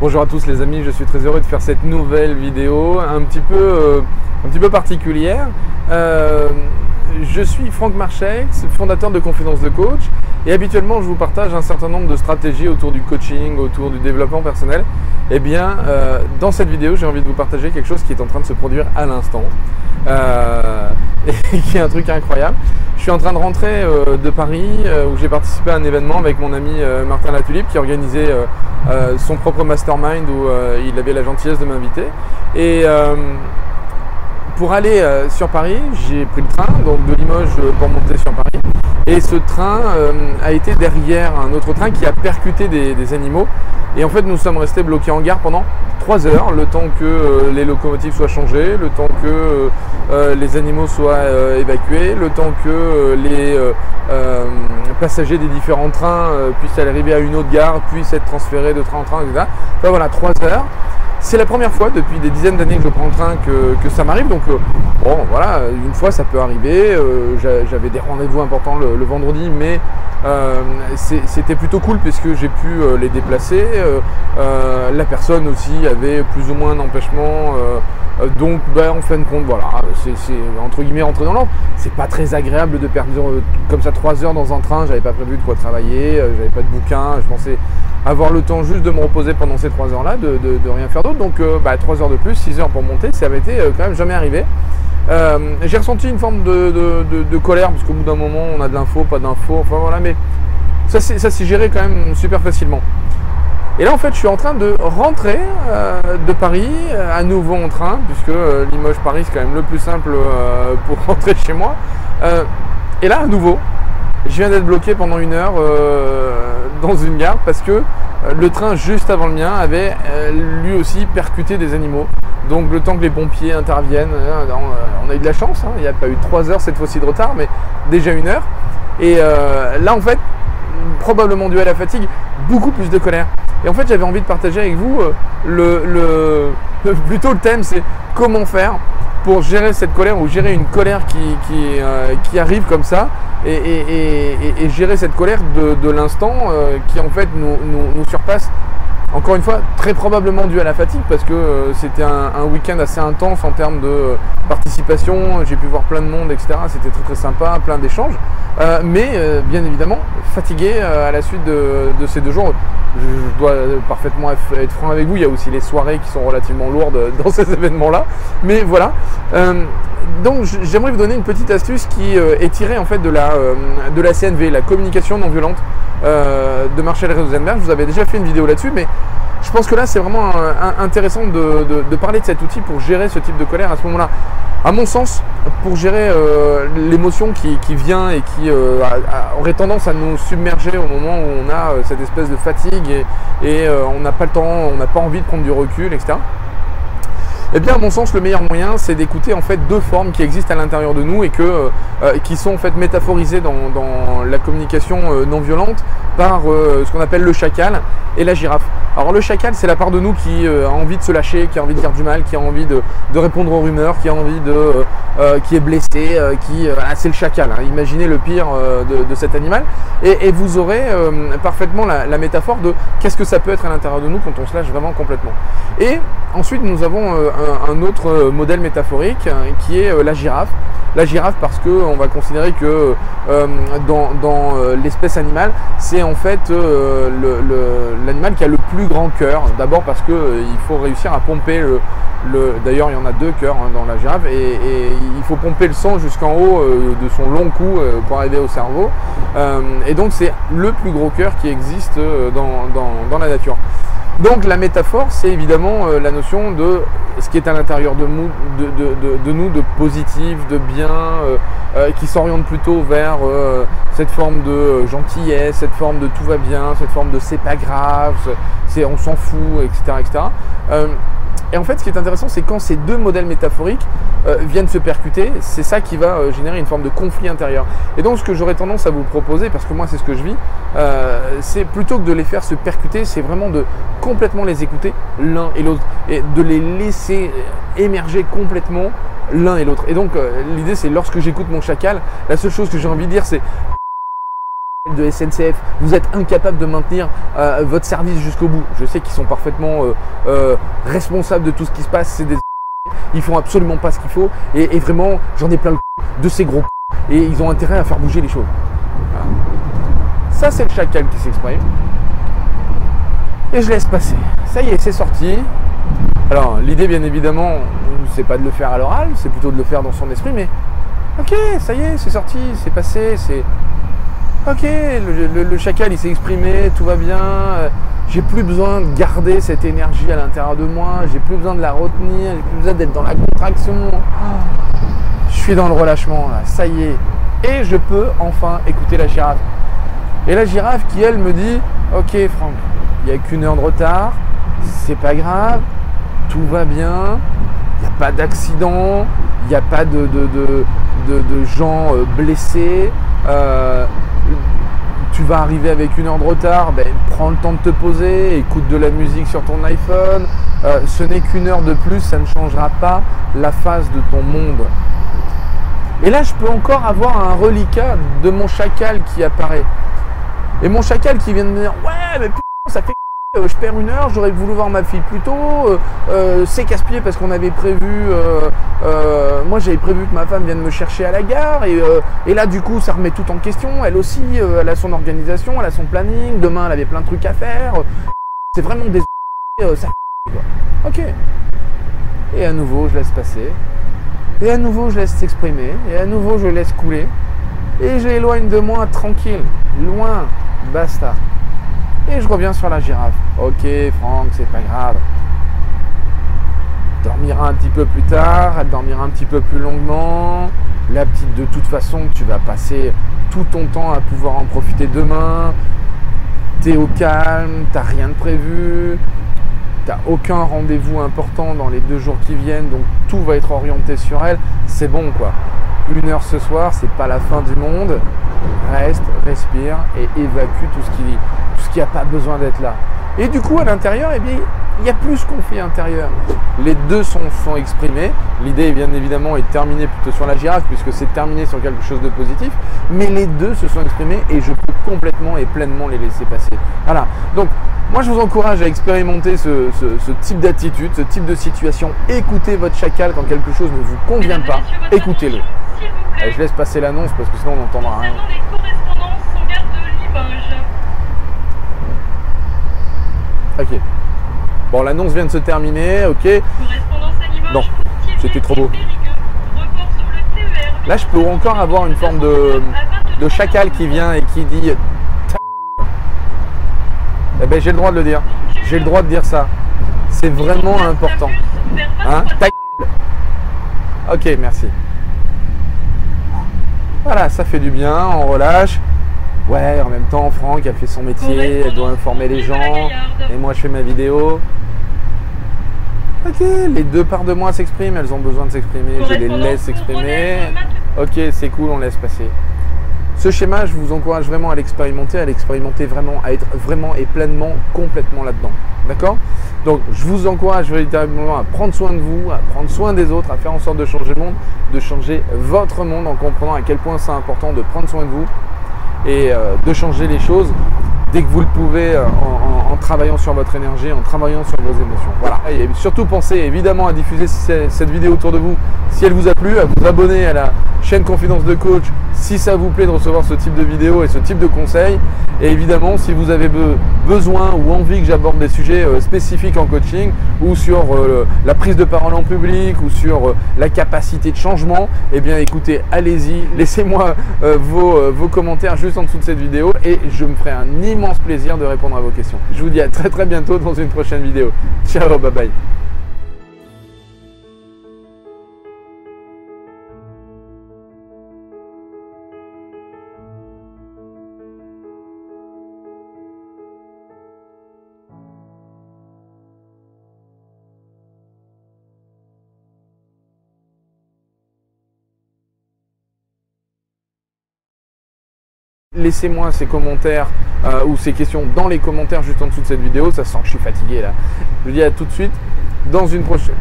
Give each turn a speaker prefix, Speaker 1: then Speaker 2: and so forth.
Speaker 1: Bonjour à tous les amis, je suis très heureux de faire cette nouvelle vidéo un petit peu, euh, un petit peu particulière. Euh, je suis Franck Marchex, fondateur de Confidence de Coach et habituellement je vous partage un certain nombre de stratégies autour du coaching, autour du développement personnel. Eh bien euh, dans cette vidéo j'ai envie de vous partager quelque chose qui est en train de se produire à l'instant et qui est un truc incroyable. Je suis en train de rentrer de Paris où j'ai participé à un événement avec mon ami Martin Latulipe qui organisait euh, son propre mastermind où euh, il avait la gentillesse de m'inviter. Et euh, pour aller sur Paris, j'ai pris le train, donc de Limoges pour monter sur Paris. Et ce train a été derrière un autre train qui a percuté des, animaux. Et en fait, nous sommes restés bloqués en gare pendant 3 heures, le temps que les locomotives soient changées, le temps que les animaux soient évacués, le temps que les passagers des différents trains euh, puissent arriver à une autre gare, puissent être transférés de train en train, etc. Enfin voilà, trois heures. C'est la première fois depuis des dizaines d'années que je prends le train que, ça m'arrive. Donc, euh, bon, voilà, une fois ça peut arriver. Euh, j'avais des rendez-vous importants le, vendredi, mais c'était plutôt cool puisque j'ai pu les déplacer. la personne aussi avait plus ou moins un empêchement. donc, ben, en fin de compte, voilà, c'est entre guillemets rentrer dans l'ordre. C'est pas très agréable de perdre comme ça trois heures dans un train. J'avais pas prévu de quoi travailler, j'avais pas de bouquin. Je pensais avoir le temps juste de me reposer pendant ces 3 heures-là, de, rien faire d'autre. Donc euh, bah, 3 heures de plus, 6 heures pour monter, ça avait été euh, quand même jamais arrivé. Euh, j'ai ressenti une forme de, colère, parce qu'au bout d'un moment, on a de l'info, pas d'info, enfin voilà, mais ça s'est géré quand même super facilement. Et là, en fait, je suis en train de rentrer de Paris, à nouveau en train, puisque Limoges-Paris, c'est quand même le plus simple pour rentrer chez moi. et là, à nouveau, je viens d'être bloqué pendant une heure dans une gare parce que euh, le train juste avant le mien avait euh, lui aussi percuté des animaux. Donc le temps que les pompiers interviennent, euh, on a eu de la chance, hein. il n'y a pas eu 3 heures cette fois-ci de retard, mais déjà une heure. Et là en fait, probablement dû à la fatigue, beaucoup plus de colère. Et en fait j'avais envie de partager avec vous le plutôt le thème c'est comment faire pour gérer cette colère ou gérer une colère qui, qui arrive comme ça et, gérer cette colère de, l'instant euh, qui en fait nous, nous, surpasse. Encore une fois, très probablement dû à la fatigue parce que euh, c'était un, week-end assez intense en termes de participation. J'ai pu voir plein de monde, etc. C'était très très sympa, plein d'échanges. Euh, mais bien évidemment, fatigué à la suite de, ces deux jours. Je, dois parfaitement être franc avec vous. Il y a aussi les soirées qui sont relativement lourdes dans ces événements-là. Mais voilà donc j'aimerais vous donner une petite astuce qui euh, est tirée en fait de la, euh, de la CNV, la communication non violente euh, de Marshall Rosenberg. Je vous avais déjà fait une vidéo là-dessus, mais je pense que là c'est vraiment intéressant de, parler de cet outil pour gérer ce type de colère à ce moment-là. À mon sens, pour gérer l'émotion qui, vient et qui aurait tendance à nous submerger au moment où on a cette espèce de fatigue et, et on n'a pas le temps, on n'a pas envie de prendre du recul, etc. Eh bien, à mon sens, le meilleur moyen, c'est d'écouter en fait deux formes qui existent à l'intérieur de nous et que, euh, euh, qui sont en fait métaphorisées dans, la communication euh, non violente par ce qu'on appelle le chacal et la girafe. Alors le chacal, c'est la part de nous qui a envie de se lâcher, qui a envie de dire du mal, qui a envie de, répondre aux rumeurs, qui a envie de, qui est blessé, qui, ah, c'est le chacal. Hein. Imaginez le pire de, cet animal, et, vous aurez parfaitement la, métaphore de qu'est-ce que ça peut être à l'intérieur de nous quand on se lâche vraiment complètement. Et ensuite, nous avons un, autre euh, modèle métaphorique hein, qui est euh, la girafe. La girafe parce qu'on va considérer que euh, dans, l'espèce animale, c'est en fait l'animal qui a le plus grand cœur. D'abord parce qu'il faut réussir à pomper le, D'ailleurs, il y en a deux cœurs hein, dans la girafe et, il faut pomper le sang jusqu'en haut de son long cou pour arriver au cerveau. et donc, c'est le plus gros cœur qui existe dans la nature. Donc la métaphore, c'est évidemment euh, la notion de ce qui est à l'intérieur de, nous, de positif, de bien, euh, euh, qui s'oriente plutôt vers cette forme de gentillesse, cette forme de tout va bien, cette forme de c'est pas grave, c'est on s'en fout, etc. etc. Et en fait, ce qui est intéressant, c'est quand ces deux modèles métaphoriques euh, viennent se percuter, c'est ça qui va euh, générer une forme de conflit intérieur. Et donc, ce que j'aurais tendance à vous proposer, parce que moi, c'est ce que je vis, euh, c'est plutôt que de les faire se percuter, c'est vraiment de complètement les écouter l'un et l'autre, et de les laisser émerger complètement l'un et l'autre. Et donc, l'idée, c'est lorsque j'écoute mon chacal, la seule chose que j'ai envie de dire, c'est de SNCF, vous êtes incapable de maintenir euh, votre service jusqu'au bout. Je sais qu'ils sont parfaitement euh, euh, responsables de tout ce qui se passe, c'est des ils font absolument pas ce qu'il faut et, vraiment j'en ai plein le de ces gros et ils ont intérêt à faire bouger les choses. Ça c'est le chacal qui s'exprime et je laisse passer. Ça y est, c'est sorti. Alors l'idée bien évidemment, c'est pas de le faire à l'oral, c'est plutôt de le faire dans son esprit, mais ok, ça y est, c'est sorti, c'est passé, c'est ok, le, chacal il s'est exprimé, tout va bien, euh, j'ai plus besoin de garder cette énergie à l'intérieur de moi, j'ai plus besoin de la retenir, j'ai plus besoin d'être dans la contraction. Je suis dans le relâchement là, ça y est. Et je peux enfin écouter la girafe. Et la girafe qui elle me dit Ok Franck, il n'y a qu'une heure de retard, c'est pas grave, tout va bien, il n'y a pas d'accident, il n'y a pas de, de, gens euh, blessés. Euh, tu vas arriver avec une heure de retard, ben, prends le temps de te poser, écoute de la musique sur ton iPhone. Euh, ce n'est qu'une heure de plus, ça ne changera pas la face de ton monde. Et là, je peux encore avoir un reliquat de mon chacal qui apparaît. Et mon chacal qui vient de me dire Ouais, mais putain, ça fait euh, je perds une heure, j'aurais voulu voir ma fille plus tôt, euh, euh, c'est casse-pied parce qu'on avait prévu, moi j'avais prévu que ma femme vienne me chercher à la gare, et, là du coup ça remet tout en question, elle aussi, elle a son organisation, elle a son planning, demain elle avait plein de trucs à faire, c'est vraiment des... ça quoi. Ok. Et à nouveau je laisse passer, et à nouveau je laisse s'exprimer, et à nouveau je laisse couler, et je l'éloigne de moi tranquille, loin, basta. Et je reviens sur la girafe. Ok Franck, c'est pas grave. Dormira un petit peu plus tard, elle dormira un petit peu plus longuement. La petite, de toute façon, tu vas passer tout ton temps à pouvoir en profiter demain. T'es au calme, t'as rien de prévu, t'as aucun rendez-vous important dans les deux jours qui viennent, donc tout va être orienté sur elle. C'est bon quoi. Une heure ce soir, c'est pas la fin du monde. Reste, respire et évacue tout ce qui qui n'a pas besoin d'être là. Et du coup, à l'intérieur, eh bien, il y a plus conflit intérieur. Les deux sont, sont exprimés. L'idée, bien évidemment, est de terminer plutôt sur la girafe, puisque c'est terminé sur quelque chose de positif. Mais les deux se sont exprimés et je peux complètement et pleinement les laisser passer. Voilà. Donc, moi, je vous encourage à expérimenter ce, type d'attitude, ce type de situation. Écoutez votre chacal quand quelque chose ne vous convient pas. Écoutez-le. Je laisse passer l'annonce parce que sinon on n'entendra rien. Ok. Bon, l'annonce vient de se terminer, ok. Non, c'était trop beau. Là, je peux encore avoir une forme de, de chacal qui vient et qui dit ben, j'ai le droit de le dire. J'ai le droit de dire ça. C'est vraiment important. Hein? Ok, merci. Voilà, ça fait du bien, on relâche. Ouais, en même temps, Franck, elle fait son métier, elle doit informer les gens, et moi je fais ma vidéo. Ok, les deux parts de moi s'expriment, elles ont besoin de s'exprimer, je les laisse s'exprimer. Ok, c'est cool, on laisse passer. Ce schéma, je vous encourage vraiment à l'expérimenter, à l'expérimenter vraiment, à être vraiment et pleinement, complètement là-dedans. D'accord? Donc, je vous encourage véritablement à prendre soin de vous, à prendre soin des autres, à faire en sorte de changer le monde, de changer votre monde en comprenant à quel point c'est important de prendre soin de vous, et euh, de changer les choses dès que vous le pouvez euh, en, travaillant sur votre énergie, en travaillant sur vos émotions. Voilà. Et surtout pensez évidemment à diffuser cette vidéo autour de vous si elle vous a plu, à vous abonner à la chaîne Confidence de Coach si ça vous plaît de recevoir ce type de vidéo et ce type de conseils. Et évidemment, si vous avez besoin ou envie que j'aborde des sujets euh, spécifiques en coaching ou sur euh, la prise de parole en public ou sur la capacité de changement, eh bien écoutez, allez-y, laissez-moi vos, vos commentaires juste en dessous de cette vidéo et je me ferai un immense plaisir de répondre à vos questions. Je vous dis à très très bientôt dans une prochaine vidéo. Ciao, bye bye. Laissez-moi ces commentaires euh, ou ces questions dans les commentaires juste en dessous de cette vidéo. Ça sent que je suis fatigué là. Je vous dis à tout de suite dans une prochaine.